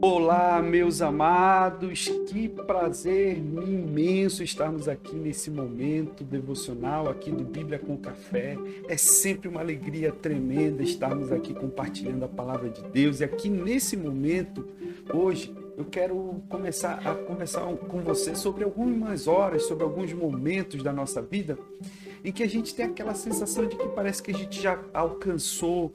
Olá, meus amados, que prazer imenso estarmos aqui nesse momento devocional aqui do Bíblia com Café. É sempre uma alegria tremenda estarmos aqui compartilhando a palavra de Deus. E aqui nesse momento, hoje, eu quero começar a conversar com você sobre algumas horas, sobre alguns momentos da nossa vida em que a gente tem aquela sensação de que parece que a gente já alcançou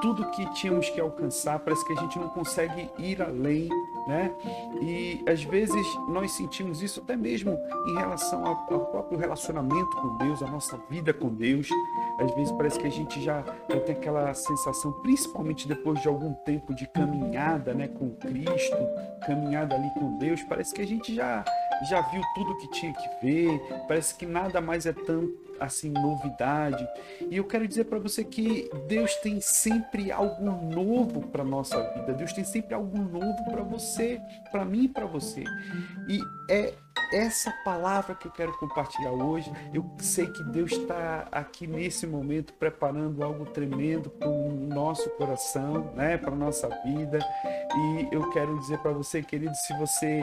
tudo que tínhamos que alcançar, parece que a gente não consegue ir além, né? E às vezes nós sentimos isso até mesmo em relação ao, ao próprio relacionamento com Deus, a nossa vida com Deus. Às vezes parece que a gente já, já tem aquela sensação, principalmente depois de algum tempo de caminhada, né, com Cristo, caminhada ali com Deus, parece que a gente já já viu tudo que tinha que ver, parece que nada mais é tão assim novidade. E eu quero dizer para você que Deus tem sempre algo novo para nossa vida. Deus tem sempre algo novo para você, para mim para você. E é essa palavra que eu quero compartilhar hoje. Eu sei que Deus está aqui nesse momento preparando algo tremendo para o nosso coração, né, para nossa vida. E eu quero dizer para você, querido, se você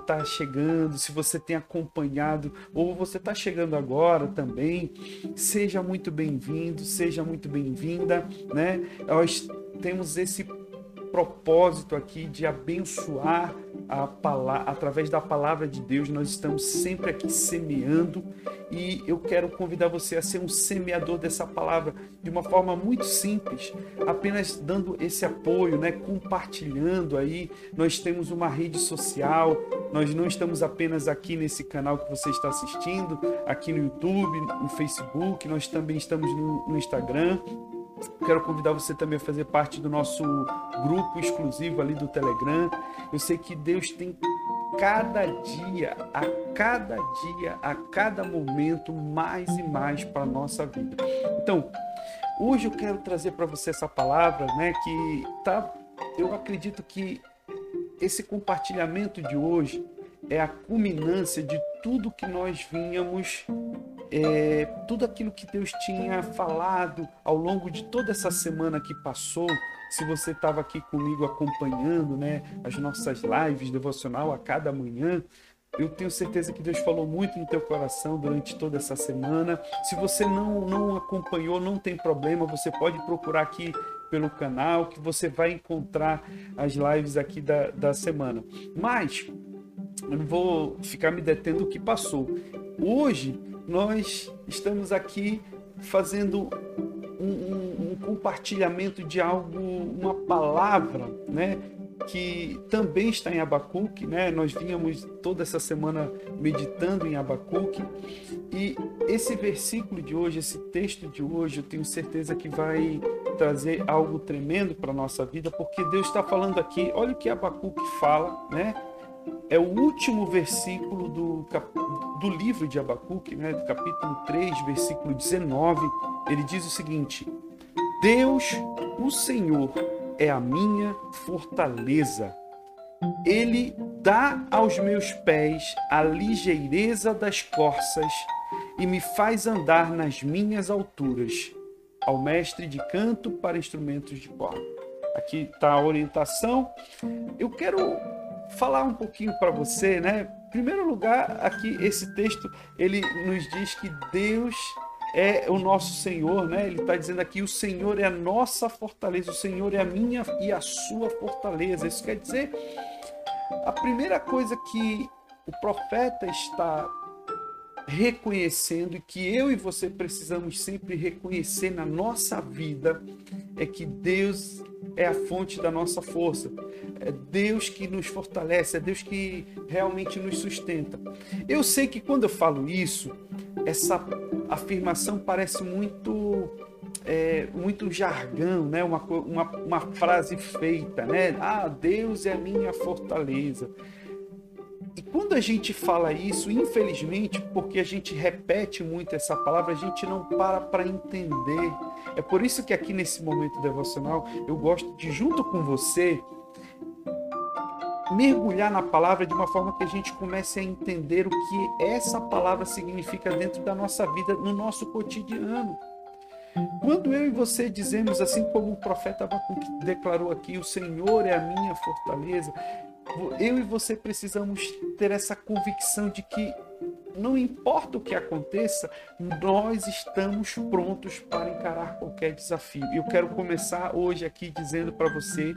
está é, chegando, se você tem acompanhado ou você está chegando agora também, seja muito bem-vindo, seja muito bem-vinda, né? Nós temos esse propósito aqui de abençoar a palavra, através da palavra de Deus. Nós estamos sempre aqui semeando e eu quero convidar você a ser um semeador dessa palavra de uma forma muito simples, apenas dando esse apoio, né, compartilhando aí. Nós temos uma rede social, nós não estamos apenas aqui nesse canal que você está assistindo, aqui no YouTube, no Facebook, nós também estamos no, no Instagram. Quero convidar você também a fazer parte do nosso grupo exclusivo ali do Telegram. Eu sei que Deus tem cada dia, a cada dia, a cada momento, mais e mais para a nossa vida. Então, hoje eu quero trazer para você essa palavra, né, que tá, eu acredito que esse compartilhamento de hoje é a culminância de tudo que nós vinhamos é, tudo aquilo que Deus tinha falado ao longo de toda essa semana que passou. Se você estava aqui comigo acompanhando né, as nossas lives devocional a cada manhã, eu tenho certeza que Deus falou muito no teu coração durante toda essa semana. Se você não, não acompanhou, não tem problema, você pode procurar aqui pelo canal que você vai encontrar as lives aqui da, da semana. Mas eu não vou ficar me detendo o que passou. Hoje nós estamos aqui fazendo um, um, um, compartilhamento de algo, uma palavra, né? Que também está em Abacuque, né? Nós vínhamos toda essa semana meditando em Abacuque e esse versículo de hoje, esse texto de hoje, eu tenho certeza que vai trazer algo tremendo para nossa vida, porque Deus está falando aqui, olha o que Abacuque fala, né? É o último versículo do, do livro de Abacuque, né, do capítulo 3, versículo 19. Ele diz o seguinte: Deus, o Senhor, é a minha fortaleza. Ele dá aos meus pés a ligeireza das corças e me faz andar nas minhas alturas. Ao mestre de canto para instrumentos de corda. Aqui está a orientação. Eu quero falar um pouquinho para você, né? Em primeiro lugar, aqui esse texto ele nos diz que Deus é o nosso Senhor, né? Ele está dizendo aqui: o Senhor é a nossa fortaleza, o Senhor é a minha e a sua fortaleza. Isso quer dizer, a primeira coisa que o profeta está reconhecendo que eu e você precisamos sempre reconhecer na nossa vida é que Deus é a fonte da nossa força. É Deus que nos fortalece, é Deus que realmente nos sustenta. Eu sei que quando eu falo isso, essa afirmação parece muito é, muito jargão, né? uma, uma, uma frase feita, né? Ah, Deus é a minha fortaleza. E quando a gente fala isso, infelizmente, porque a gente repete muito essa palavra, a gente não para para entender. É por isso que aqui nesse momento devocional eu gosto de, junto com você, mergulhar na palavra de uma forma que a gente comece a entender o que essa palavra significa dentro da nossa vida, no nosso cotidiano. Quando eu e você dizemos, assim como o profeta Abacuque declarou aqui, o Senhor é a minha fortaleza, eu e você precisamos ter essa convicção de que não importa o que aconteça, nós estamos prontos para encarar qualquer desafio. Eu quero começar hoje aqui dizendo para você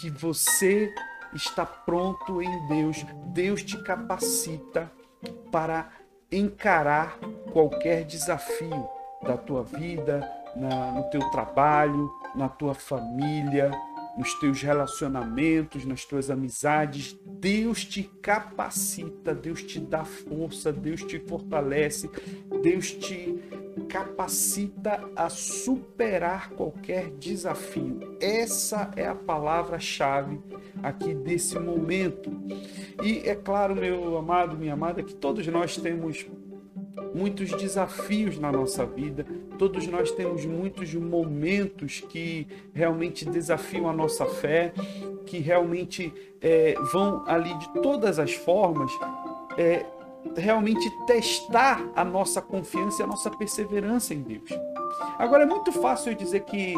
que você está pronto em Deus. Deus te capacita para encarar qualquer desafio da tua vida, na, no teu trabalho, na tua família, nos teus relacionamentos, nas tuas amizades. Deus te capacita, Deus te dá força, Deus te fortalece, Deus te capacita a superar qualquer desafio. Essa é a palavra-chave aqui desse momento. E é claro, meu amado, minha amada, que todos nós temos muitos desafios na nossa vida, todos nós temos muitos momentos que realmente desafiam a nossa fé, que realmente é, vão ali de todas as formas é, realmente testar a nossa confiança e a nossa perseverança em Deus. Agora é muito fácil eu dizer que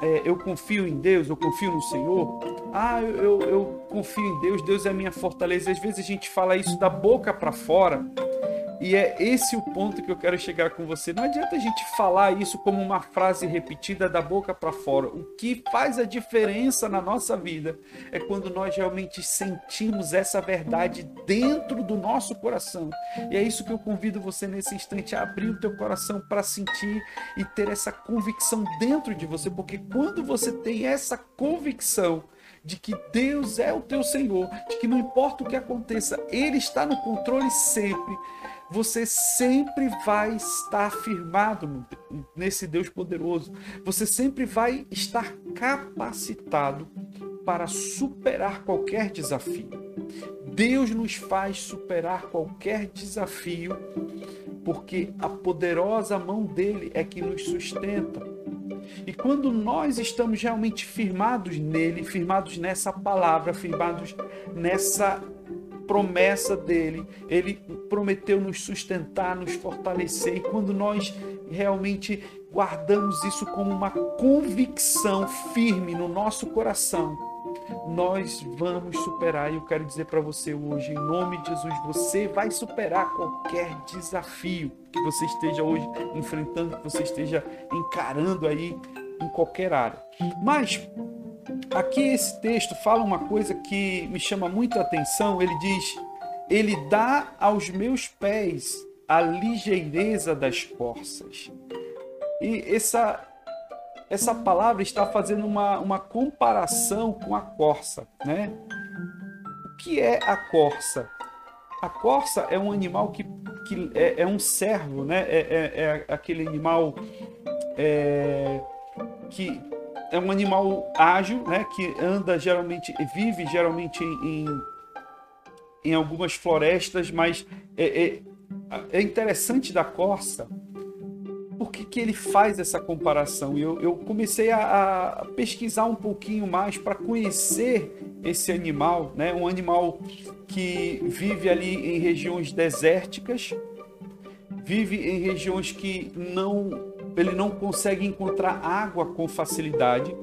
é, eu confio em Deus, eu confio no Senhor. Ah, eu, eu, eu confio em Deus, Deus é a minha fortaleza. Às vezes a gente fala isso da boca para fora, e é esse o ponto que eu quero chegar com você. Não adianta a gente falar isso como uma frase repetida da boca para fora. O que faz a diferença na nossa vida é quando nós realmente sentimos essa verdade dentro do nosso coração. E é isso que eu convido você nesse instante a abrir o teu coração para sentir e ter essa convicção dentro de você, porque quando você tem essa convicção, de que Deus é o teu Senhor, de que não importa o que aconteça, Ele está no controle sempre você sempre vai estar firmado nesse Deus poderoso. Você sempre vai estar capacitado para superar qualquer desafio. Deus nos faz superar qualquer desafio, porque a poderosa mão dele é que nos sustenta. E quando nós estamos realmente firmados nele, firmados nessa palavra, firmados nessa promessa dele. Ele prometeu nos sustentar, nos fortalecer. E quando nós realmente guardamos isso como uma convicção firme no nosso coração, nós vamos superar. E eu quero dizer para você hoje, em nome de Jesus, você vai superar qualquer desafio que você esteja hoje enfrentando, que você esteja encarando aí em qualquer área. Mas Aqui esse texto fala uma coisa que me chama muito a atenção. Ele diz: Ele dá aos meus pés a ligeireza das corças. E essa essa palavra está fazendo uma, uma comparação com a corça, né? O que é a corça? A corça é um animal que, que é, é um servo, né? É, é, é aquele animal é, que é um animal ágil, né, que anda geralmente, vive geralmente em, em algumas florestas, mas é, é, é interessante da corça por que, que ele faz essa comparação. Eu, eu comecei a, a pesquisar um pouquinho mais para conhecer esse animal, né, um animal que vive ali em regiões desérticas, vive em regiões que não ele não consegue encontrar água com facilidade.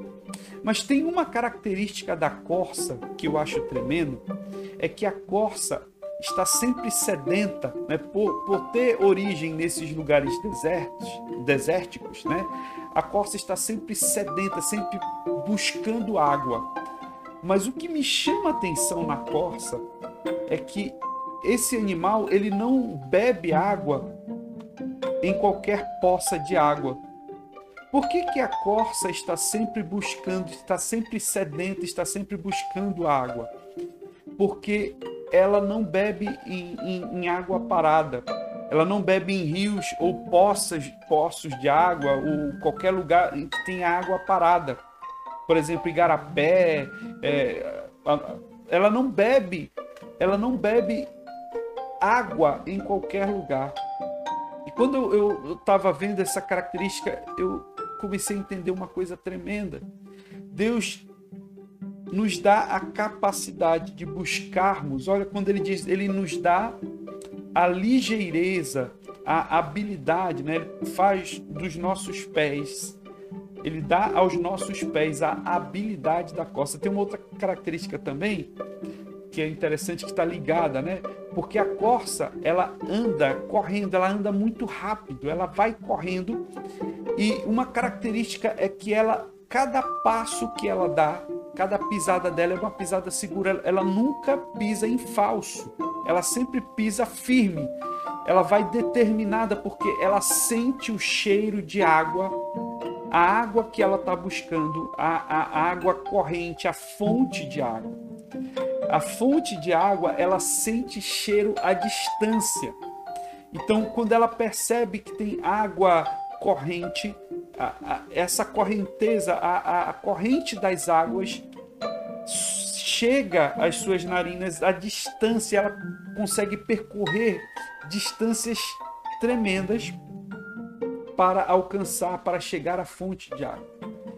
Mas tem uma característica da corça que eu acho tremendo, é que a corça está sempre sedenta, né? por, por ter origem nesses lugares desertos, desérticos, né? a corça está sempre sedenta, sempre buscando água. Mas o que me chama a atenção na corça é que esse animal ele não bebe água em qualquer poça de água. Por que, que a corça está sempre buscando, está sempre sedenta, está sempre buscando água? Porque ela não bebe em, em, em água parada, ela não bebe em rios ou poças, poços de água ou qualquer lugar em que tenha água parada. Por exemplo, igarapé, é, ela não bebe, ela não bebe água em qualquer lugar. Quando eu estava vendo essa característica, eu comecei a entender uma coisa tremenda. Deus nos dá a capacidade de buscarmos. Olha, quando ele diz, ele nos dá a ligeireza a habilidade, né? Ele faz dos nossos pés ele dá aos nossos pés a habilidade da corça. Tem uma outra característica também que é interessante que está ligada, né? Porque a corça ela anda correndo, ela anda muito rápido, ela vai correndo e uma característica é que ela cada passo que ela dá, cada pisada dela é uma pisada segura, ela nunca pisa em falso, ela sempre pisa firme. Ela vai determinada porque ela sente o cheiro de água a água que ela está buscando, a, a, a água corrente, a fonte de água. A fonte de água, ela sente cheiro à distância. Então, quando ela percebe que tem água corrente, a, a, essa correnteza, a, a, corrente das águas chega às suas narinas a distância, ela consegue percorrer distâncias tremendas para alcançar, para chegar à fonte de água.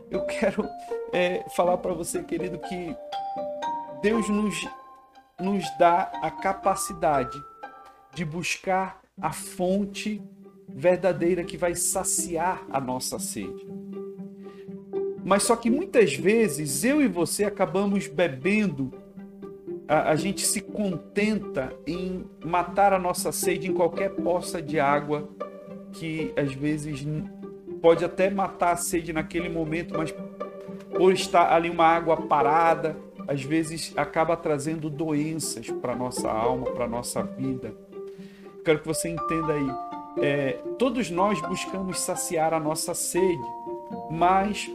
Eu quero é, falar para você, querido, que Deus nos, nos dá a capacidade de buscar a fonte verdadeira que vai saciar a nossa sede. Mas só que muitas vezes eu e você acabamos bebendo, a, a, gente se contenta em matar a nossa sede em qualquer poça de água que às vezes pode até matar a sede naquele momento, mas por estar ali uma água parada, às vezes acaba trazendo doenças para nossa alma, para nossa vida. Quero que você entenda aí. É, todos nós buscamos saciar a nossa sede, mas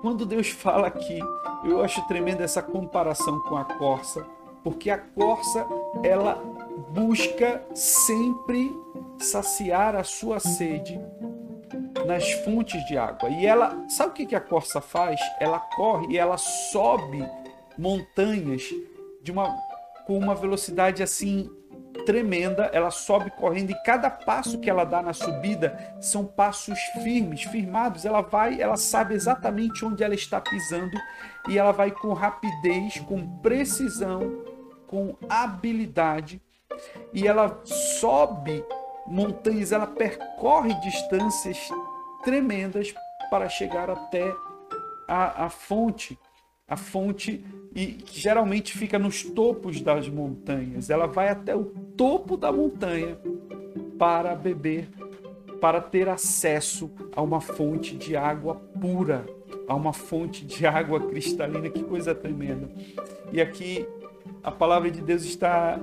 quando Deus fala aqui, eu acho tremenda essa comparação com a corça, porque a corça ela busca sempre saciar a sua sede nas fontes de água. E ela, sabe o que a corça faz? Ela corre e ela sobe montanhas de uma com uma velocidade assim tremenda, ela sobe correndo e cada passo que ela dá na subida são passos firmes, firmados. Ela vai, ela sabe exatamente onde ela está pisando e ela vai com rapidez, com precisão, com habilidade e ela sobe montanhas, ela percorre distâncias tremendas para chegar até a, a fonte, a fonte e que geralmente fica nos topos das montanhas. Ela vai até o topo da montanha para beber, para ter acesso a uma fonte de água pura, a uma fonte de água cristalina. Que coisa tremenda! E aqui a palavra de Deus está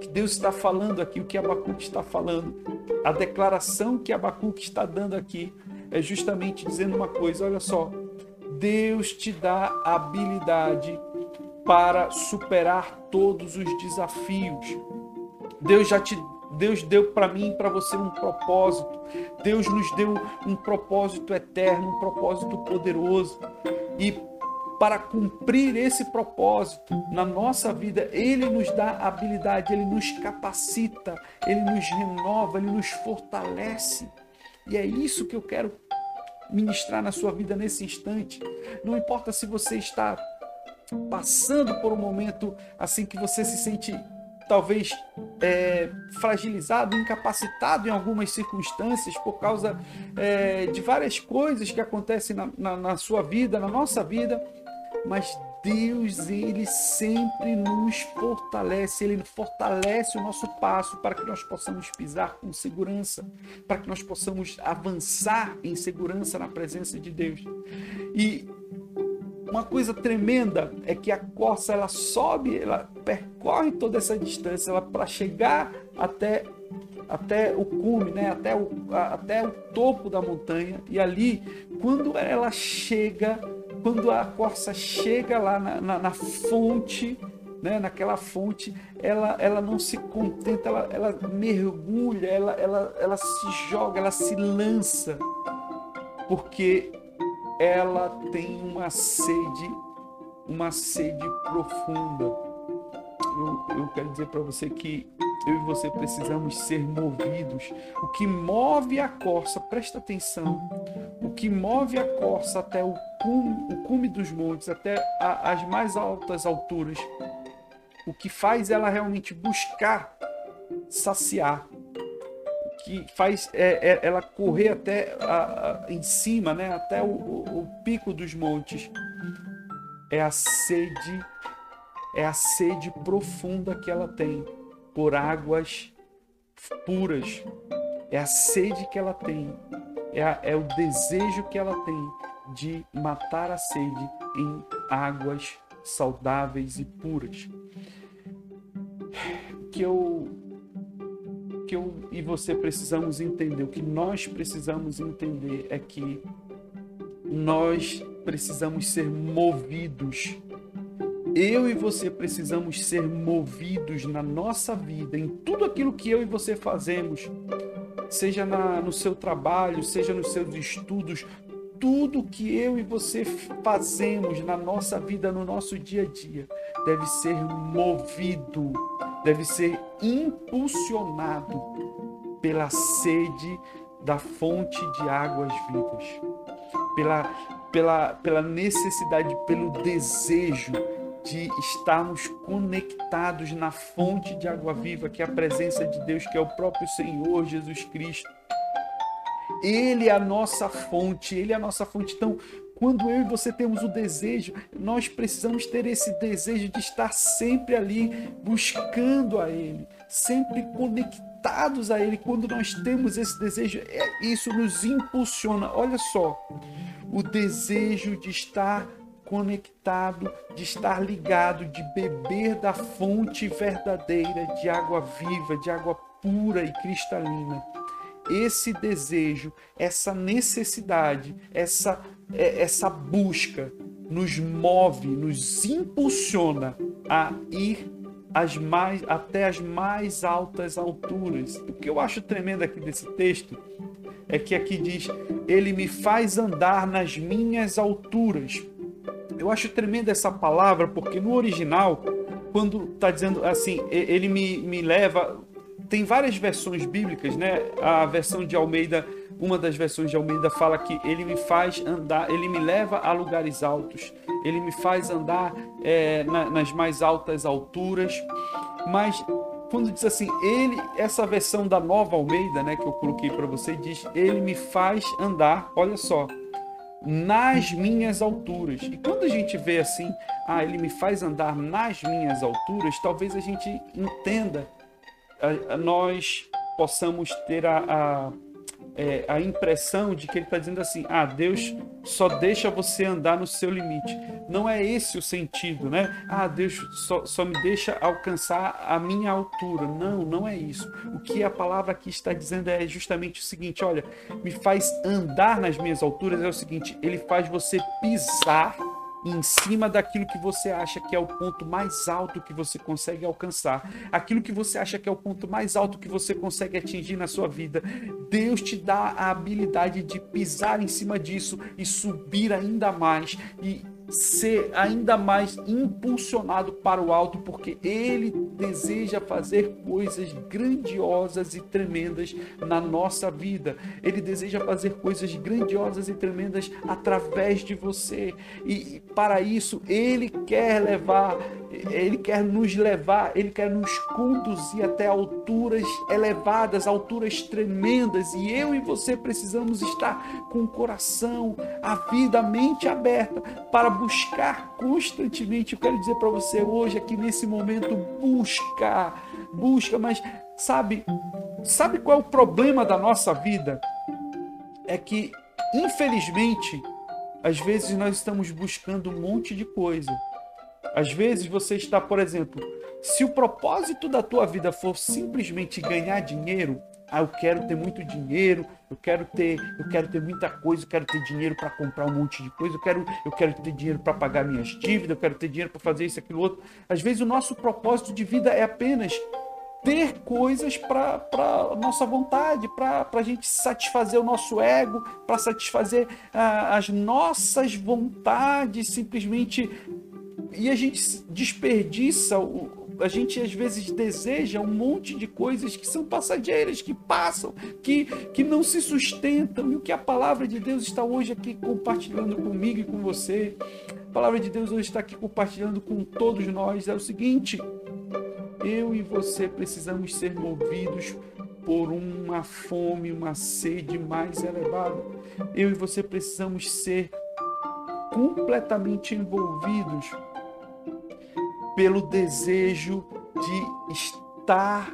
que Deus está falando aqui, o que Abacuque está falando, a declaração que Abacuque está dando aqui é justamente dizendo uma coisa: olha só, Deus te dá habilidade para superar todos os desafios. Deus já te Deus deu para mim e para você um propósito. Deus nos deu um propósito eterno, um propósito poderoso. E para cumprir esse propósito na nossa vida, Ele nos dá habilidade, Ele nos capacita, Ele nos renova, Ele nos fortalece. E é isso que eu quero ministrar na sua vida nesse instante. Não importa se você está passando por um momento assim que você se sente talvez é, fragilizado, incapacitado em algumas circunstâncias por causa é, de várias coisas que acontecem na, na, na sua vida, na nossa vida mas Deus, ele sempre nos fortalece, ele fortalece o nosso passo para que nós possamos pisar com segurança, para que nós possamos avançar em segurança na presença de Deus. E uma coisa tremenda é que a corça ela sobe, ela percorre toda essa distância ela para chegar até até o cume, né? até, o, até o topo da montanha. E ali, quando ela chega, quando a corça chega lá na, na, na fonte, né, naquela fonte, ela, ela não se contenta, ela, ela mergulha, ela, ela, ela se joga, ela se lança, porque ela tem uma sede, uma sede profunda. Eu, eu quero dizer para você que eu e você precisamos ser movidos. O que move a corça, presta atenção, o que move a corça até o cume, o cume dos montes, até a, as mais altas alturas, o que faz ela realmente buscar saciar que faz é, é, ela correr até a, a, em cima, né, até o, o, o pico dos montes. É a sede, é a sede profunda que ela tem por águas puras. É a sede que ela tem, é, a, é o desejo que ela tem de matar a sede em águas saudáveis e puras. Que eu que eu e você precisamos entender, o que nós precisamos entender é que nós precisamos ser movidos. Eu e você precisamos ser movidos na nossa vida, em tudo aquilo que eu e você fazemos, seja na, no seu trabalho, seja nos seus estudos, tudo que eu e você fazemos na nossa vida, no nosso dia a dia, deve ser movido, deve ser impulsionado pela sede da fonte de águas vivas, pela, pela, pela necessidade, pelo desejo de estarmos conectados na fonte de água viva, que é a presença de Deus, que é o próprio Senhor Jesus Cristo. Ele é a nossa fonte, ele é a nossa fonte. Então, quando eu e você temos o desejo, nós precisamos ter esse desejo de estar sempre ali buscando a Ele, sempre conectados a Ele. Quando nós temos esse desejo, é, isso nos impulsiona. Olha só, o desejo de estar conectado, de estar ligado, de beber da fonte verdadeira de água viva, de água pura e cristalina esse desejo, essa necessidade, essa, é, essa busca nos move, nos impulsiona a ir as mais, até as mais altas alturas. O que eu acho tremendo aqui desse texto é que aqui diz: Ele me faz andar nas minhas alturas. Eu acho tremenda essa palavra porque no original, quando está dizendo assim, ele me, me leva, tem várias versões bíblicas, né? A versão de Almeida, uma das versões de Almeida fala que ele me faz andar, ele me leva a lugares altos, ele me faz andar é, na, nas mais altas alturas. Mas quando diz assim, ele, essa versão da nova Almeida, né, que eu coloquei para você, diz, ele me faz andar, olha só, nas minhas alturas. E quando a gente vê assim, ah, ele me faz andar nas minhas alturas, talvez a gente entenda nós possamos ter a, a, é, a impressão de que ele está dizendo assim: ah, Deus só deixa você andar no seu limite. Não é esse o sentido, né? Ah, Deus só, só me deixa alcançar a minha altura. Não, não é isso. O que a palavra aqui está dizendo é justamente o seguinte: olha, me faz andar nas minhas alturas é o seguinte, ele faz você pisar em cima daquilo que você acha que é o ponto mais alto que você consegue alcançar, aquilo que você acha que é o ponto mais alto que você consegue atingir na sua vida. Deus te dá a habilidade de pisar em cima disso e subir ainda mais e ser ainda mais impulsionado para o alto, porque ele deseja fazer coisas grandiosas e tremendas na nossa vida. Ele deseja fazer coisas grandiosas e tremendas através de você. E para isso, ele quer levar, ele quer nos levar, ele quer nos conduzir até alturas elevadas, alturas tremendas. E eu e você precisamos estar com o coração, a vida, a mente aberta para buscar constantemente. Eu quero dizer para você hoje, aqui nesse momento, busca, busca, mas sabe, sabe qual é o problema da nossa vida? É que, infelizmente, às vezes nós estamos buscando um monte de coisa. Às vezes você está, por exemplo, se o propósito da tua vida for simplesmente ganhar dinheiro, ah, eu quero ter muito dinheiro, eu quero ter, eu quero ter muita coisa, eu quero ter dinheiro para comprar um monte de coisa, eu quero, eu quero ter dinheiro para pagar minhas dívidas, eu quero ter dinheiro para fazer isso, aquilo outro. Às vezes o nosso propósito de vida é apenas ter coisas para nossa vontade, para a gente satisfazer o nosso ego, para satisfazer ah, as nossas vontades, simplesmente. E a gente desperdiça a gente às vezes deseja um monte de coisas que são passageiras, que passam, que, que não se sustentam. E o que a palavra de Deus está hoje aqui compartilhando comigo e com você, a palavra de Deus hoje está aqui compartilhando com todos nós, é o seguinte: eu e você precisamos ser movidos por uma fome, uma sede mais elevada. Eu e você precisamos ser completamente envolvidos pelo desejo de estar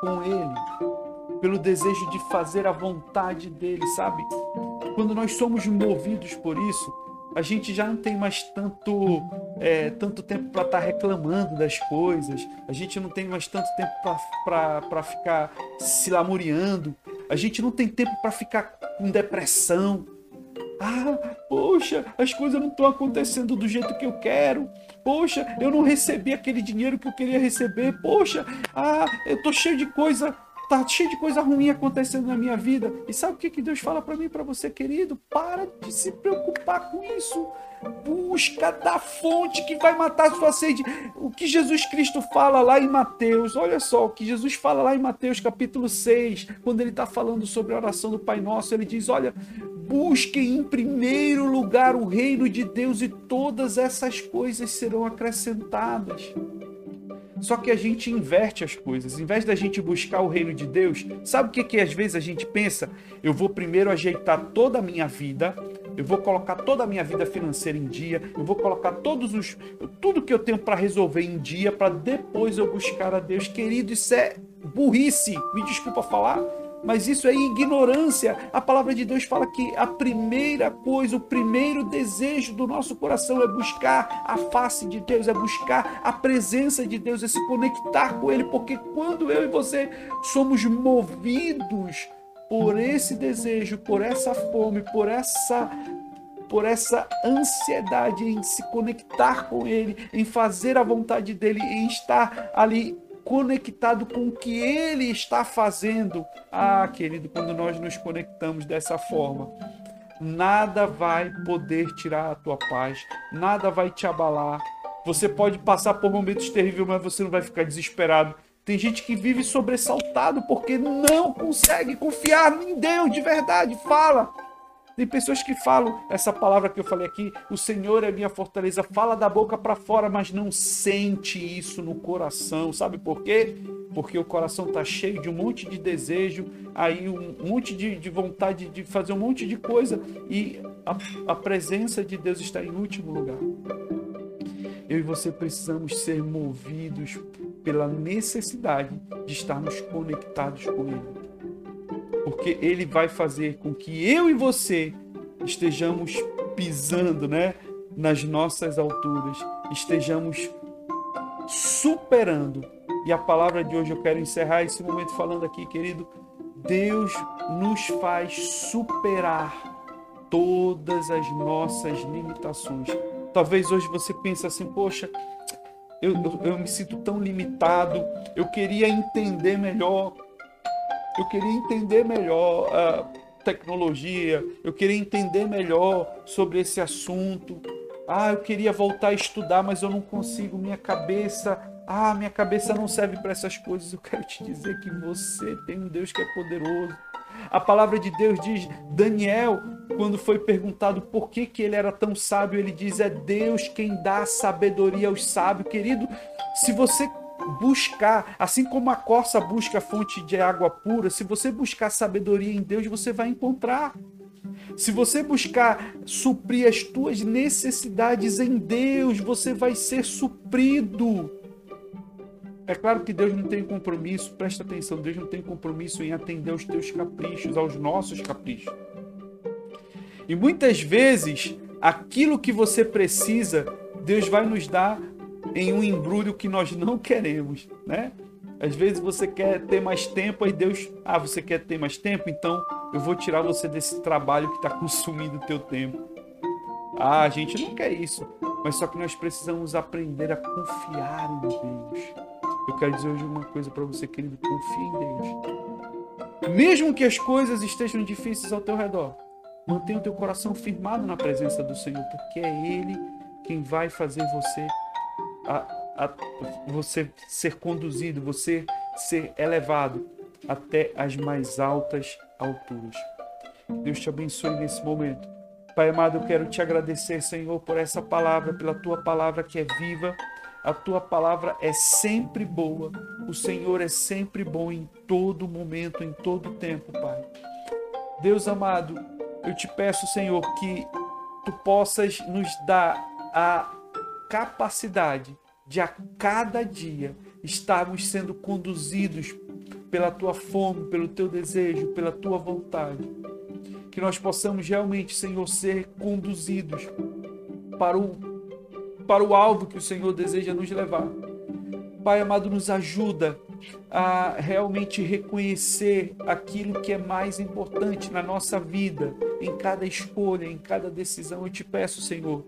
com Ele, pelo desejo de fazer a vontade dele, sabe? Quando nós somos movidos por isso, a gente já não tem mais tanto, é, tanto tempo para estar tá reclamando das coisas, a gente não tem mais tanto tempo para ficar se lamuriando, a gente não tem tempo para ficar com depressão. Ah, poxa, as coisas não estão acontecendo do jeito que eu quero. Poxa, eu não recebi aquele dinheiro que eu queria receber. Poxa, ah, eu tô cheio de coisa Tá cheio de coisa ruim acontecendo na minha vida. E sabe o que, que Deus fala para mim, para você, querido? Para de se preocupar com isso. Busca da fonte que vai matar a sua sede. O que Jesus Cristo fala lá em Mateus, olha só, o que Jesus fala lá em Mateus capítulo 6, quando ele está falando sobre a oração do Pai Nosso, ele diz: Olha, busquem em primeiro lugar o reino de Deus e todas essas coisas serão acrescentadas. Só que a gente inverte as coisas. Em vez da gente buscar o reino de Deus, sabe o que, que às vezes a gente pensa? Eu vou primeiro ajeitar toda a minha vida, eu vou colocar toda a minha vida financeira em dia, eu vou colocar todos os tudo que eu tenho para resolver em dia para depois eu buscar a Deus. Querido, isso é burrice. Me desculpa falar, mas isso é ignorância. A palavra de Deus fala que a primeira coisa, o primeiro desejo do nosso coração é buscar a face de Deus, é buscar a presença de Deus, é se conectar com Ele, porque quando eu e você somos movidos por esse desejo, por essa fome, por essa por essa ansiedade em se conectar com Ele, em fazer a vontade dele, em estar ali conectado com o que Ele está fazendo. Ah, querido, quando nós nos conectamos dessa forma, nada vai poder tirar a tua paz, nada vai te abalar. Você pode passar por momentos terríveis, mas você não vai ficar desesperado. Tem gente que vive sobressaltado porque não consegue confiar em Deus de verdade. Fala, tem pessoas que falam essa palavra que eu falei aqui, o Senhor é minha fortaleza, fala da boca para fora, mas não sente isso no coração. Sabe por quê? Porque o coração está cheio de um monte de desejo, aí um monte de, de vontade de fazer um monte de coisa e a, a presença de Deus está em último lugar. Eu e você precisamos ser movidos pela necessidade de estarmos conectados com Ele porque ele vai fazer com que eu e você estejamos pisando, né, nas nossas alturas, estejamos superando. E a palavra de hoje eu quero encerrar esse momento falando aqui, querido, Deus nos faz superar todas as nossas limitações. Talvez hoje você pense assim, poxa, eu, eu, eu me sinto tão limitado, eu queria entender melhor eu queria entender melhor a tecnologia, eu queria entender melhor sobre esse assunto. Ah, eu queria voltar a estudar, mas eu não consigo, minha cabeça, ah, minha cabeça não serve para essas coisas. Eu quero te dizer que você tem um Deus que é poderoso. A palavra de Deus diz, Daniel, quando foi perguntado por que, que ele era tão sábio, ele diz: é Deus quem dá sabedoria aos sábios. Querido, se você buscar, assim como a corça busca a fonte de água pura, se você buscar sabedoria em Deus, você vai encontrar. Se você buscar suprir as tuas necessidades em Deus, você vai ser suprido. É claro que Deus não tem compromisso, presta atenção, Deus não tem compromisso em atender aos teus caprichos, aos nossos caprichos. E muitas vezes, aquilo que você precisa, Deus vai nos dar em um embrulho que nós não queremos, né? Às vezes você quer ter mais tempo, aí Deus, ah, você quer ter mais tempo, então eu vou tirar você desse trabalho que está consumindo o teu tempo. Ah, a gente não quer isso, mas só que nós precisamos aprender a confiar em Deus. Eu quero dizer hoje uma coisa para você, querido, confie em Deus. Mesmo que as coisas estejam difíceis ao teu redor, mantenha o teu coração firmado na presença do Senhor, porque é Ele quem vai fazer você a, a você ser conduzido, você ser elevado até as mais altas alturas. Deus te abençoe nesse momento. Pai amado, eu quero te agradecer, Senhor, por essa palavra, pela tua palavra que é viva. A tua palavra é sempre boa O Senhor é sempre bom em todo momento, em todo tempo, Pai. Deus amado, eu te peço, Senhor, que tu possas nos dar a capacidade de a cada dia estarmos sendo conduzidos pela tua fome, pelo teu desejo, pela tua vontade. Que nós possamos realmente, Senhor, ser conduzidos para o, para o alvo que o Senhor deseja nos levar. Pai amado, nos ajuda a realmente reconhecer aquilo que é mais importante na nossa vida, em cada escolha, em cada decisão. Eu te peço, Senhor,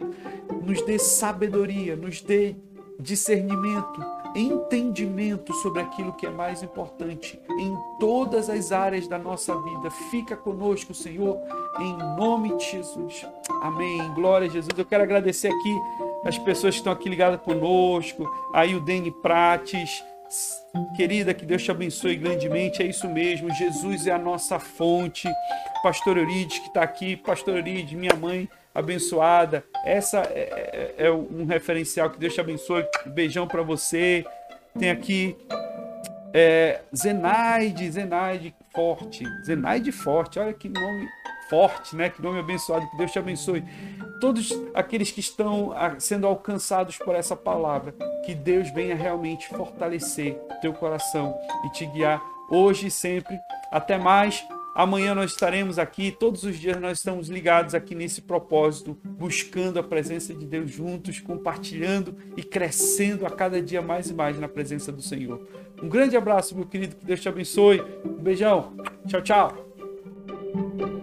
nos dê sabedoria, nos dê discernimento, entendimento sobre aquilo que é mais importante em todas as áreas da nossa vida. Fica conosco, Senhor, em nome de Jesus. Amém. Glória a Jesus. Eu quero agradecer aqui as pessoas que estão aqui ligadas conosco, aí o Dene Prates. Querida, que Deus te abençoe grandemente. É isso mesmo. Jesus é a nossa fonte. Pastor Eurides que está aqui. Pastor Eurides, minha mãe abençoada. Essa é, é, é, um referencial. Que Deus te abençoe. beijão para você. Tem aqui é, Zenaide, Zenaide Forte. Zenaide Forte. Olha que nome forte, né? Que nome abençoado. Que Deus te abençoe. Todos aqueles que estão ah, sendo alcançados por essa palavra, que Deus venha realmente fortalecer teu coração e te guiar hoje e sempre. Até mais. Amanhã nós estaremos aqui, todos os dias nós estamos ligados aqui nesse propósito, buscando a presença de Deus juntos, compartilhando e crescendo a cada dia mais e mais na presença do Senhor. Um grande abraço, meu querido, que Deus te abençoe. Um beijão. Tchau, tchau.